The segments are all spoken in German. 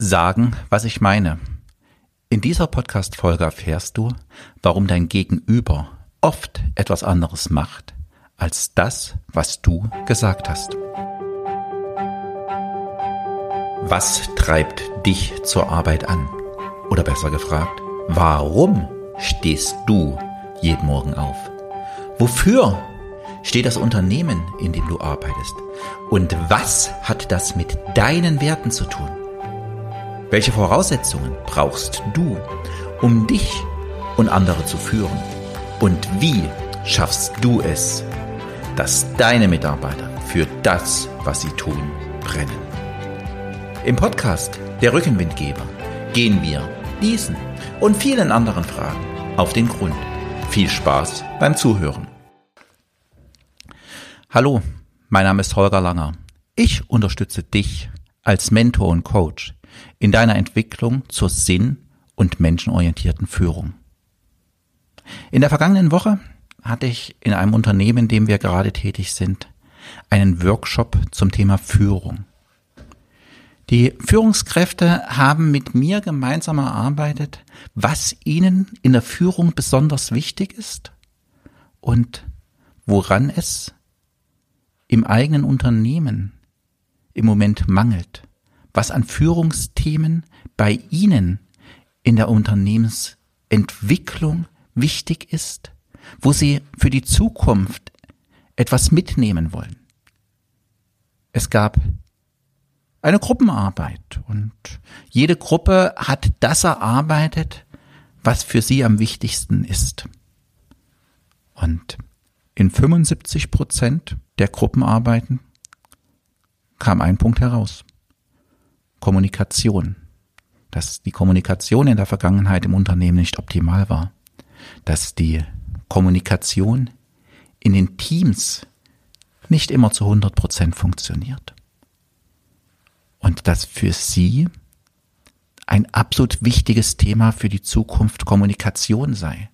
sagen, was ich meine. In dieser Podcast-Folge erfährst du, warum dein Gegenüber oft etwas anderes macht, als das, was du gesagt hast. Was treibt dich zur Arbeit an? Oder besser gefragt, warum stehst du jeden Morgen auf? Wofür steht das Unternehmen, in dem du arbeitest? Und was hat das mit deinen Werten zu tun? Welche Voraussetzungen brauchst du, um dich und andere zu führen? Und wie schaffst du es, dass deine Mitarbeiter für das, was sie tun, brennen? Im Podcast Der Rückenwindgeber gehen wir diesen und vielen anderen Fragen auf den Grund. Viel Spaß beim Zuhören. Hallo, mein Name ist Holger Langer. Ich unterstütze dich als Mentor und Coach in deiner Entwicklung zur sinn- und menschenorientierten Führung. In der vergangenen Woche hatte ich in einem Unternehmen, in dem wir gerade tätig sind, einen Workshop zum Thema Führung. Die Führungskräfte haben mit mir gemeinsam erarbeitet, was ihnen in der Führung besonders wichtig ist und woran es im eigenen Unternehmen im Moment mangelt, was an Führungsthemen bei Ihnen in der Unternehmensentwicklung wichtig ist, wo Sie für die Zukunft etwas mitnehmen wollen. Es gab eine Gruppenarbeit und jede Gruppe hat das erarbeitet, was für sie am wichtigsten ist. Und in 75 Prozent der Gruppenarbeiten kam ein Punkt heraus. Kommunikation. Dass die Kommunikation in der Vergangenheit im Unternehmen nicht optimal war. Dass die Kommunikation in den Teams nicht immer zu 100 Prozent funktioniert. Und dass für sie ein absolut wichtiges Thema für die Zukunft Kommunikation sei,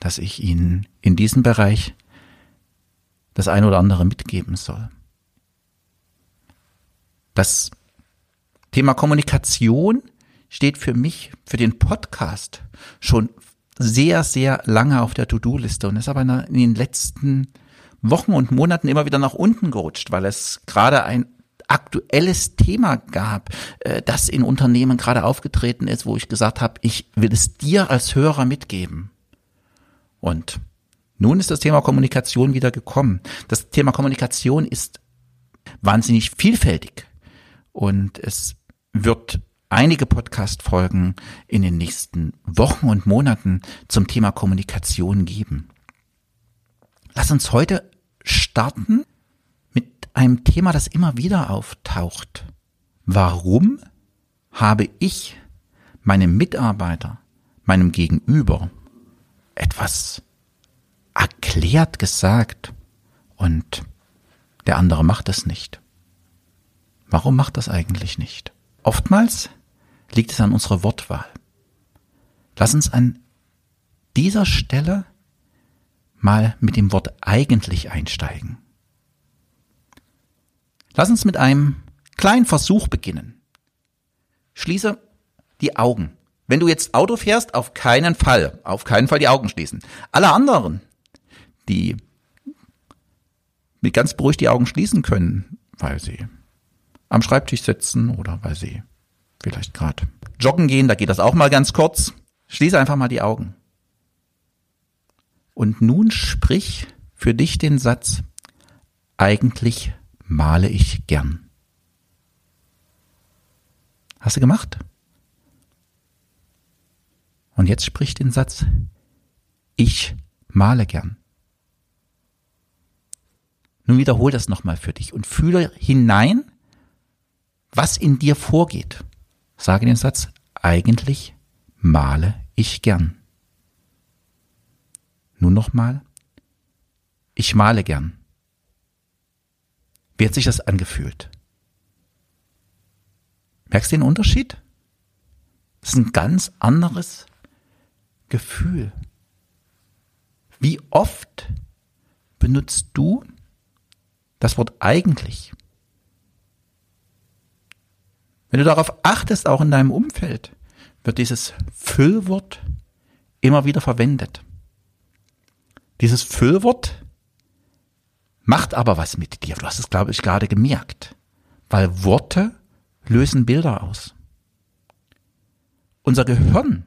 dass ich Ihnen in diesem Bereich das ein oder andere mitgeben soll. Das Thema Kommunikation steht für mich, für den Podcast schon sehr, sehr lange auf der To-Do-Liste und ist aber in den letzten Wochen und Monaten immer wieder nach unten gerutscht, weil es gerade ein aktuelles Thema gab, äh, das in Unternehmen gerade aufgetreten ist, wo ich gesagt habe, ich will es dir als Hörer mitgeben. Und nun ist das Thema Kommunikation wieder gekommen. Das Thema Kommunikation ist wahnsinnig vielfältig und es wird einige Podcast-Folgen in den nächsten Wochen und Monaten zum Thema Kommunikation geben. Lass uns heute starten mit einem Thema, das immer wieder auftaucht. Warum habe ich meinem Mitarbeiter, meinem Gegenüber etwas erklärt gesagt und der andere macht es nicht. Warum macht das eigentlich nicht? Oftmals liegt es an unserer Wortwahl. Lass uns an dieser Stelle mal mit dem Wort eigentlich einsteigen. Lass uns mit einem kleinen Versuch beginnen. Schließe die Augen. Wenn du jetzt Auto fährst, auf keinen Fall, auf keinen Fall die Augen schließen. Alle anderen die mit ganz beruhigt die Augen schließen können, weil sie am Schreibtisch sitzen oder weil sie vielleicht gerade joggen gehen, da geht das auch mal ganz kurz. Schließe einfach mal die Augen. Und nun sprich für dich den Satz, eigentlich male ich gern. Hast du gemacht? Und jetzt sprich den Satz, ich male gern. Nun wiederhol das nochmal für dich und fühle hinein, was in dir vorgeht. Sage den Satz, eigentlich male ich gern. Nun nochmal, ich male gern. Wie hat sich das angefühlt? Merkst du den Unterschied? Das ist ein ganz anderes Gefühl. Wie oft benutzt du das Wort eigentlich. Wenn du darauf achtest, auch in deinem Umfeld, wird dieses Füllwort immer wieder verwendet. Dieses Füllwort macht aber was mit dir. Du hast es, glaube ich, gerade gemerkt. Weil Worte lösen Bilder aus. Unser Gehirn,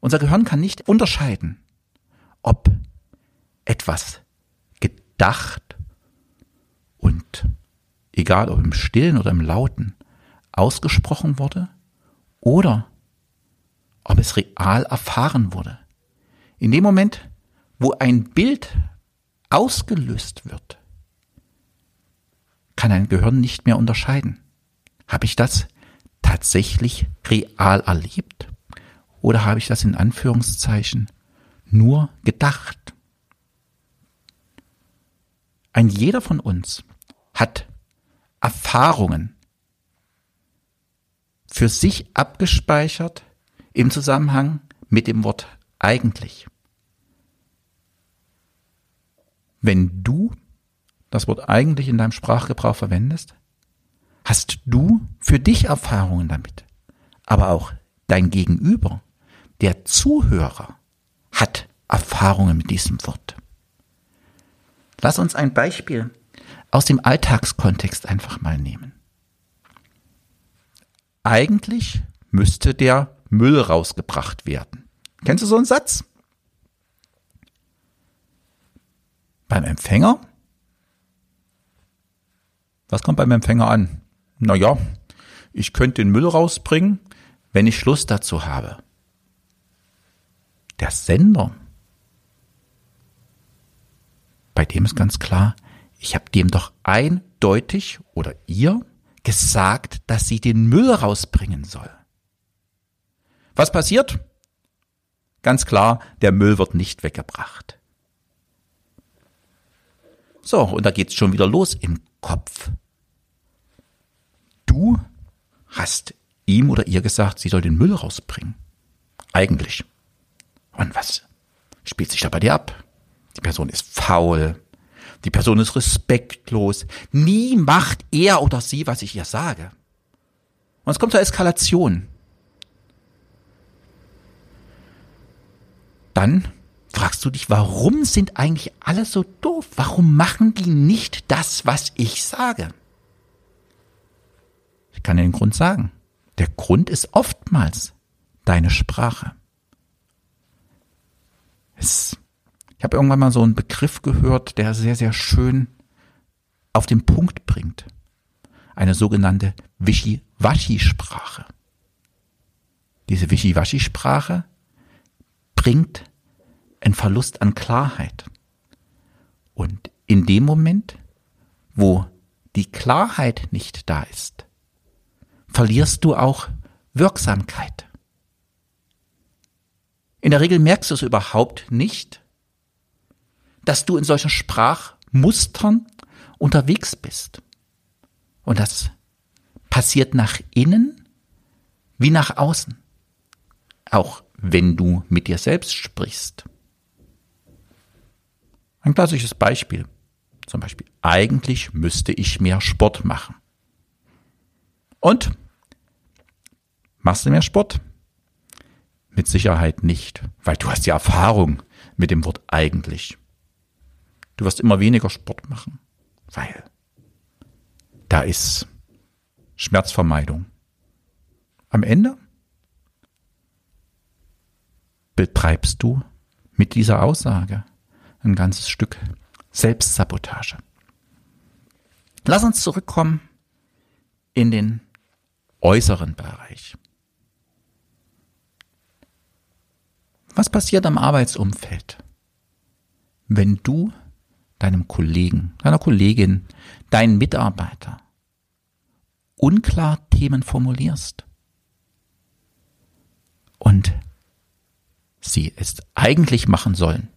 unser Gehirn kann nicht unterscheiden, ob etwas gedacht und egal ob im Stillen oder im Lauten ausgesprochen wurde oder ob es real erfahren wurde. In dem Moment, wo ein Bild ausgelöst wird, kann ein Gehirn nicht mehr unterscheiden. Habe ich das tatsächlich real erlebt oder habe ich das in Anführungszeichen nur gedacht? Ein jeder von uns hat Erfahrungen für sich abgespeichert im Zusammenhang mit dem Wort eigentlich. Wenn du das Wort eigentlich in deinem Sprachgebrauch verwendest, hast du für dich Erfahrungen damit. Aber auch dein Gegenüber, der Zuhörer, hat Erfahrungen mit diesem Wort. Lass uns ein Beispiel aus dem Alltagskontext einfach mal nehmen. Eigentlich müsste der Müll rausgebracht werden. Kennst du so einen Satz? Beim Empfänger? Was kommt beim Empfänger an? Naja, ich könnte den Müll rausbringen, wenn ich Lust dazu habe. Der Sender, bei dem ist ganz klar, ich habe dem doch eindeutig oder ihr gesagt, dass sie den Müll rausbringen soll. Was passiert? Ganz klar, der Müll wird nicht weggebracht. So, und da geht's schon wieder los im Kopf. Du hast ihm oder ihr gesagt, sie soll den Müll rausbringen. Eigentlich. Und was spielt sich da bei dir ab? Die Person ist faul. Die Person ist respektlos. Nie macht er oder sie, was ich ihr sage. Und es kommt zur Eskalation. Dann fragst du dich, warum sind eigentlich alle so doof? Warum machen die nicht das, was ich sage? Ich kann dir den Grund sagen. Der Grund ist oftmals deine Sprache. Es, ich habe irgendwann mal so einen Begriff gehört, der sehr, sehr schön auf den Punkt bringt. Eine sogenannte Wischiwaschi-Sprache. Diese Wischiwaschi-Sprache bringt einen Verlust an Klarheit. Und in dem Moment, wo die Klarheit nicht da ist, verlierst du auch Wirksamkeit. In der Regel merkst du es überhaupt nicht, dass du in solchen Sprachmustern unterwegs bist. Und das passiert nach innen wie nach außen. Auch wenn du mit dir selbst sprichst. Ein klassisches Beispiel. Zum Beispiel, eigentlich müsste ich mehr Sport machen. Und? Machst du mehr Sport? Mit Sicherheit nicht, weil du hast ja Erfahrung mit dem Wort eigentlich. Du wirst immer weniger Sport machen, weil da ist Schmerzvermeidung. Am Ende betreibst du mit dieser Aussage ein ganzes Stück Selbstsabotage. Lass uns zurückkommen in den äußeren Bereich. Was passiert am Arbeitsumfeld, wenn du deinem Kollegen, deiner Kollegin, deinen Mitarbeiter unklar Themen formulierst und sie es eigentlich machen sollen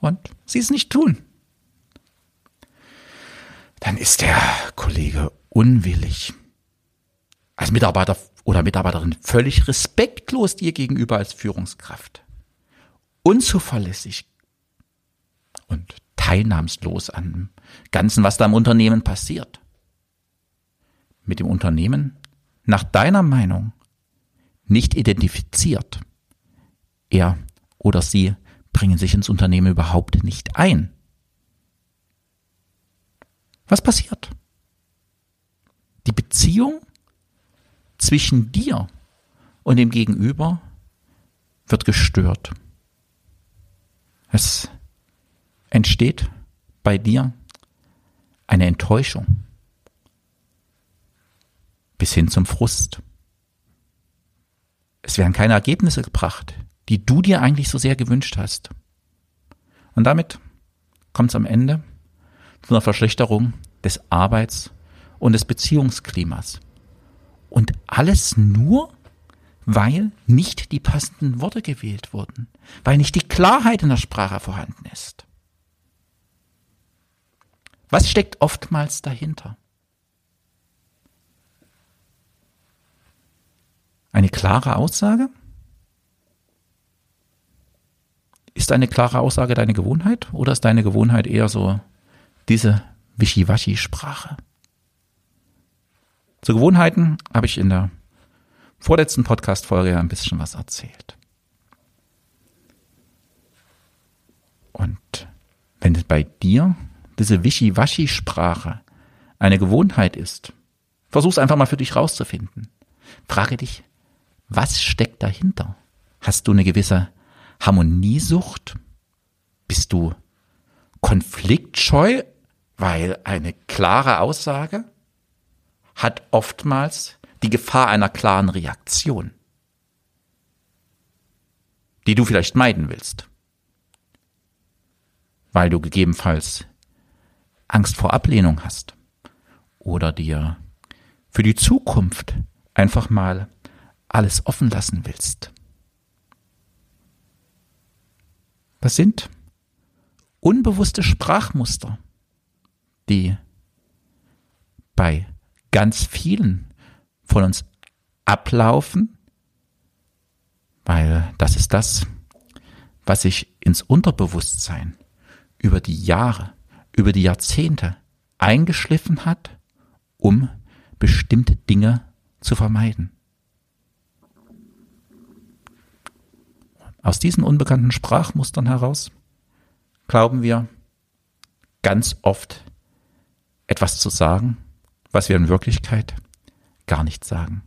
und sie es nicht tun? Dann ist der Kollege unwillig. Als Mitarbeiter oder Mitarbeiterin völlig respektlos dir gegenüber als Führungskraft. Unzuverlässig und teilnahmslos an dem Ganzen, was da im Unternehmen passiert. Mit dem Unternehmen nach deiner Meinung nicht identifiziert, er oder sie bringen sich ins Unternehmen überhaupt nicht ein. Was passiert? Die Beziehung zwischen dir und dem Gegenüber wird gestört. Es entsteht bei dir eine Enttäuschung bis hin zum Frust. Es werden keine Ergebnisse gebracht, die du dir eigentlich so sehr gewünscht hast. Und damit kommt es am Ende zu einer Verschlechterung des Arbeits- und des Beziehungsklimas. Und alles nur, weil nicht die passenden Worte gewählt wurden, weil nicht die Klarheit in der Sprache vorhanden ist. Was steckt oftmals dahinter? Eine klare Aussage? Ist eine klare Aussage deine Gewohnheit oder ist deine Gewohnheit eher so diese Wischiwaschi-Sprache? Zu Gewohnheiten habe ich in der vorletzten Podcast-Folge ein bisschen was erzählt. Und wenn bei dir diese Wischiwaschi-Sprache eine Gewohnheit ist, versuch's einfach mal für dich rauszufinden. Frage dich, was steckt dahinter? Hast du eine gewisse Harmoniesucht? Bist du konfliktscheu, weil eine klare Aussage hat oftmals die Gefahr einer klaren Reaktion, die du vielleicht meiden willst, weil du gegebenenfalls Angst vor Ablehnung hast oder dir für die Zukunft einfach mal alles offen lassen willst. Das sind unbewusste Sprachmuster, die bei ganz vielen von uns ablaufen, weil das ist das, was sich ins Unterbewusstsein über die Jahre, über die Jahrzehnte eingeschliffen hat, um bestimmte Dinge zu vermeiden. Aus diesen unbekannten Sprachmustern heraus glauben wir ganz oft etwas zu sagen, was wir in Wirklichkeit gar nicht sagen.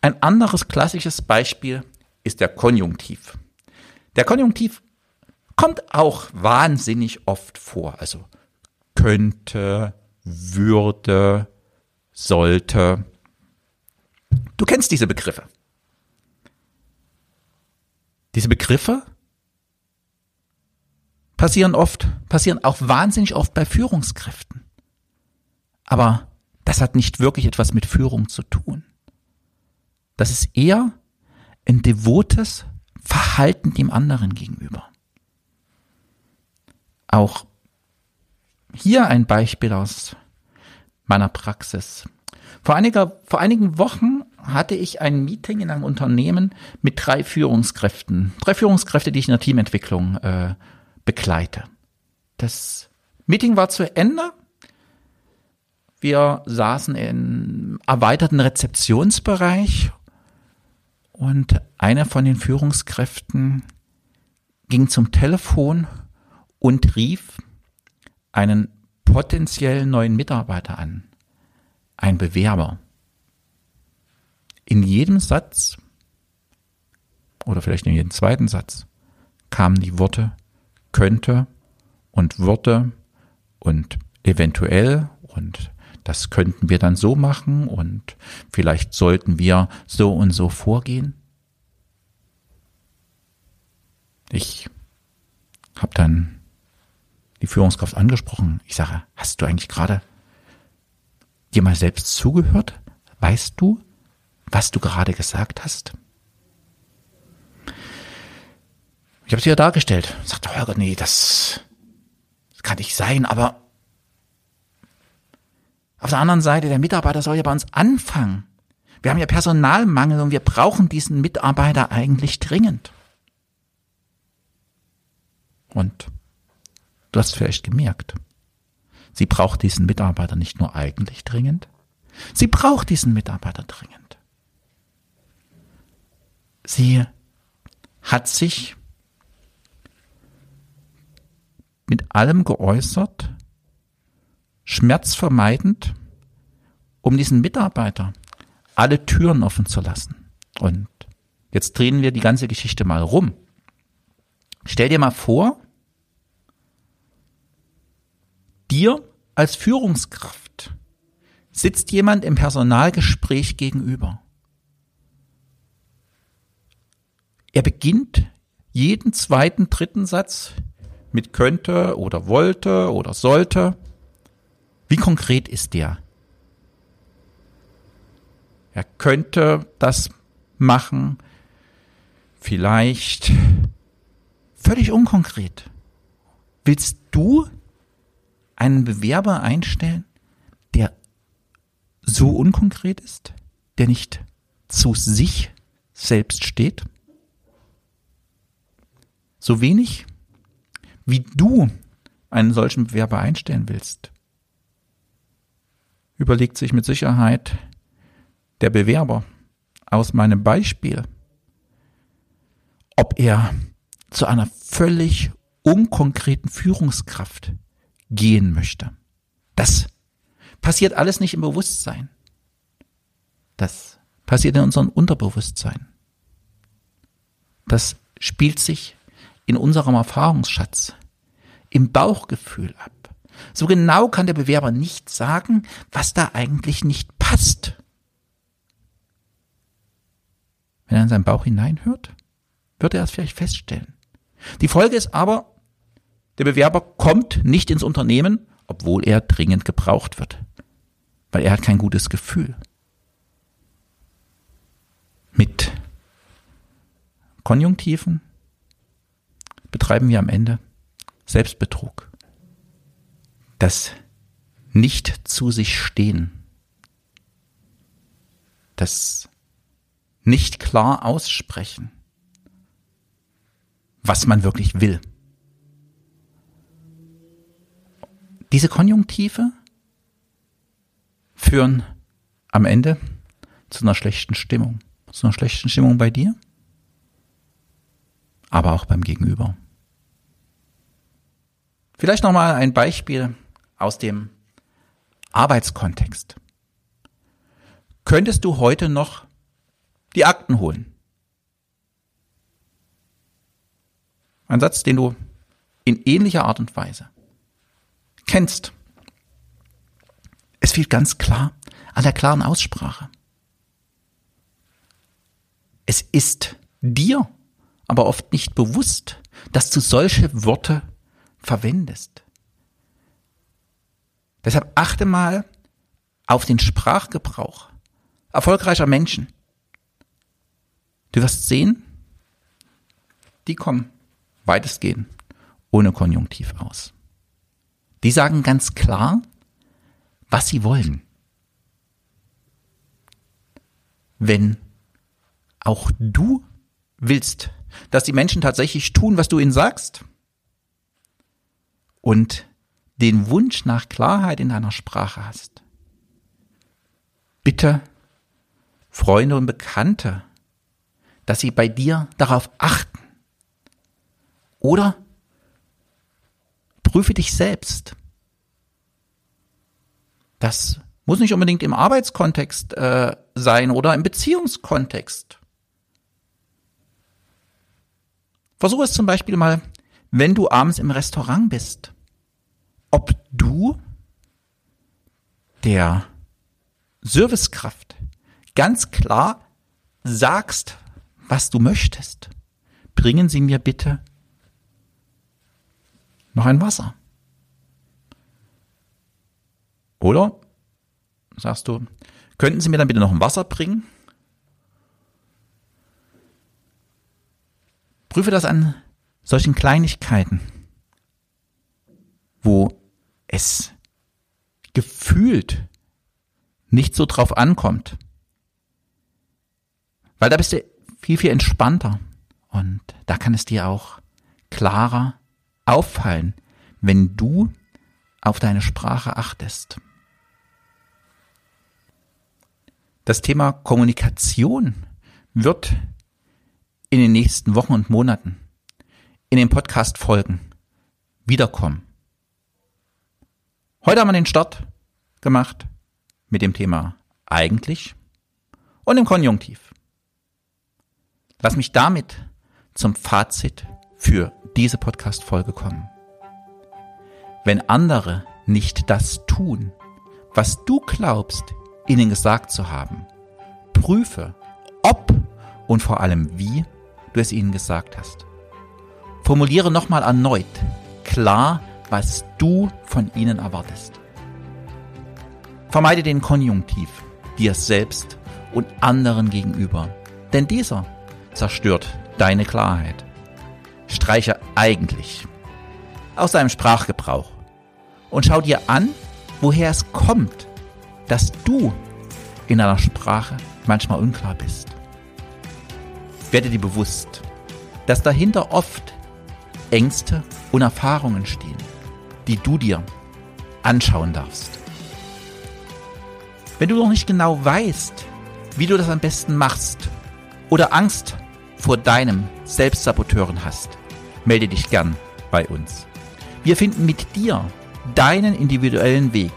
Ein anderes klassisches Beispiel ist der Konjunktiv. Der Konjunktiv kommt auch wahnsinnig oft vor. Also könnte, würde, sollte. Du kennst diese Begriffe. Diese Begriffe passieren oft, passieren auch wahnsinnig oft bei Führungskräften. Aber das hat nicht wirklich etwas mit Führung zu tun. Das ist eher ein devotes Verhalten dem anderen gegenüber. Auch hier ein Beispiel aus meiner Praxis. Vor, einiger, vor einigen Wochen hatte ich ein Meeting in einem Unternehmen mit drei Führungskräften. Drei Führungskräfte, die ich in der Teamentwicklung äh, begleite. Das Meeting war zu Ende. Wir saßen im erweiterten Rezeptionsbereich und einer von den Führungskräften ging zum Telefon und rief einen potenziellen neuen Mitarbeiter an, ein Bewerber in jedem Satz oder vielleicht in jedem zweiten Satz kamen die Worte könnte und würde und eventuell und das könnten wir dann so machen und vielleicht sollten wir so und so vorgehen. Ich habe dann die Führungskraft angesprochen. Ich sage, hast du eigentlich gerade dir mal selbst zugehört? Weißt du, was du gerade gesagt hast? Ich habe es ja dargestellt. Sagt Holger, nee, das, das kann nicht sein, aber auf der anderen Seite, der Mitarbeiter soll ja bei uns anfangen. Wir haben ja Personalmangel und wir brauchen diesen Mitarbeiter eigentlich dringend. Und du hast vielleicht gemerkt, sie braucht diesen Mitarbeiter nicht nur eigentlich dringend, Sie braucht diesen Mitarbeiter dringend. Sie hat sich mit allem geäußert, schmerzvermeidend, um diesen Mitarbeiter alle Türen offen zu lassen. Und jetzt drehen wir die ganze Geschichte mal rum. Stell dir mal vor, dir als Führungskraft sitzt jemand im Personalgespräch gegenüber. Er beginnt jeden zweiten, dritten Satz mit könnte oder wollte oder sollte. Wie konkret ist der? Er könnte das machen, vielleicht völlig unkonkret. Willst du einen Bewerber einstellen, der so unkonkret ist, der nicht zu sich selbst steht? So wenig, wie du einen solchen Bewerber einstellen willst, überlegt sich mit Sicherheit der Bewerber aus meinem Beispiel, ob er zu einer völlig unkonkreten Führungskraft gehen möchte. Das passiert alles nicht im Bewusstsein. Das passiert in unserem Unterbewusstsein. Das spielt sich in unserem Erfahrungsschatz, im Bauchgefühl ab. So genau kann der Bewerber nicht sagen, was da eigentlich nicht passt. Wenn er in seinen Bauch hineinhört, wird er es vielleicht feststellen. Die Folge ist aber, der Bewerber kommt nicht ins Unternehmen, obwohl er dringend gebraucht wird, weil er hat kein gutes Gefühl. Mit Konjunktiven betreiben wir am Ende Selbstbetrug. Das nicht zu sich stehen. Das nicht klar aussprechen, was man wirklich will. Diese Konjunktive führen am Ende zu einer schlechten Stimmung. Zu einer schlechten Stimmung bei dir, aber auch beim Gegenüber. Vielleicht nochmal ein Beispiel aus dem Arbeitskontext. Könntest du heute noch die Akten holen? Ein Satz, den du in ähnlicher Art und Weise kennst. Es fehlt ganz klar an der klaren Aussprache. Es ist dir aber oft nicht bewusst, dass du solche Worte verwendest. Deshalb achte mal auf den Sprachgebrauch erfolgreicher Menschen. Du wirst sehen, die kommen weitestgehend ohne Konjunktiv aus. Die sagen ganz klar, was sie wollen. Wenn auch du willst, dass die Menschen tatsächlich tun, was du ihnen sagst, und den Wunsch nach Klarheit in deiner Sprache hast, bitte Freunde und Bekannte, dass sie bei dir darauf achten. Oder prüfe dich selbst. Das muss nicht unbedingt im Arbeitskontext äh, sein oder im Beziehungskontext. Versuche es zum Beispiel mal, wenn du abends im Restaurant bist, ob du der Servicekraft ganz klar sagst, was du möchtest. Bringen Sie mir bitte noch ein Wasser. Oder sagst du, könnten Sie mir dann bitte noch ein Wasser bringen? Prüfe das an solchen Kleinigkeiten, wo es gefühlt nicht so drauf ankommt. Weil da bist du viel, viel entspannter und da kann es dir auch klarer auffallen, wenn du auf deine Sprache achtest. Das Thema Kommunikation wird in den nächsten Wochen und Monaten in den Podcast-Folgen wiederkommen. Heute haben wir den Start gemacht mit dem Thema eigentlich und im Konjunktiv. Lass mich damit zum Fazit für diese Podcast-Folge kommen. Wenn andere nicht das tun, was du glaubst, ihnen gesagt zu haben, prüfe, ob und vor allem wie du es ihnen gesagt hast. Formuliere nochmal erneut klar, was du von ihnen erwartest. Vermeide den Konjunktiv dir selbst und anderen gegenüber, denn dieser zerstört deine Klarheit. Streiche eigentlich aus deinem Sprachgebrauch und schau dir an, woher es kommt, dass du in einer Sprache manchmal unklar bist. Werde dir bewusst, dass dahinter oft Ängste und Erfahrungen stehen, die du dir anschauen darfst. Wenn du noch nicht genau weißt, wie du das am besten machst oder Angst vor deinem Selbstsaboteuren hast, melde dich gern bei uns. Wir finden mit dir deinen individuellen Weg.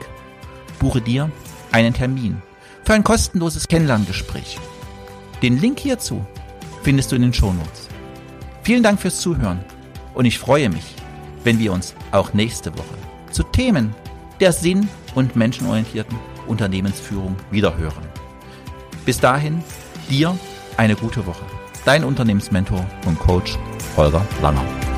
Buche dir einen Termin für ein kostenloses Kennenlerngespräch. Den Link hierzu findest du in den Shownotes. Vielen Dank fürs Zuhören und ich freue mich, wenn wir uns auch nächste Woche zu Themen der sinn- und menschenorientierten Unternehmensführung wiederhören. Bis dahin, dir eine gute Woche. Dein Unternehmensmentor und Coach Holger Langer.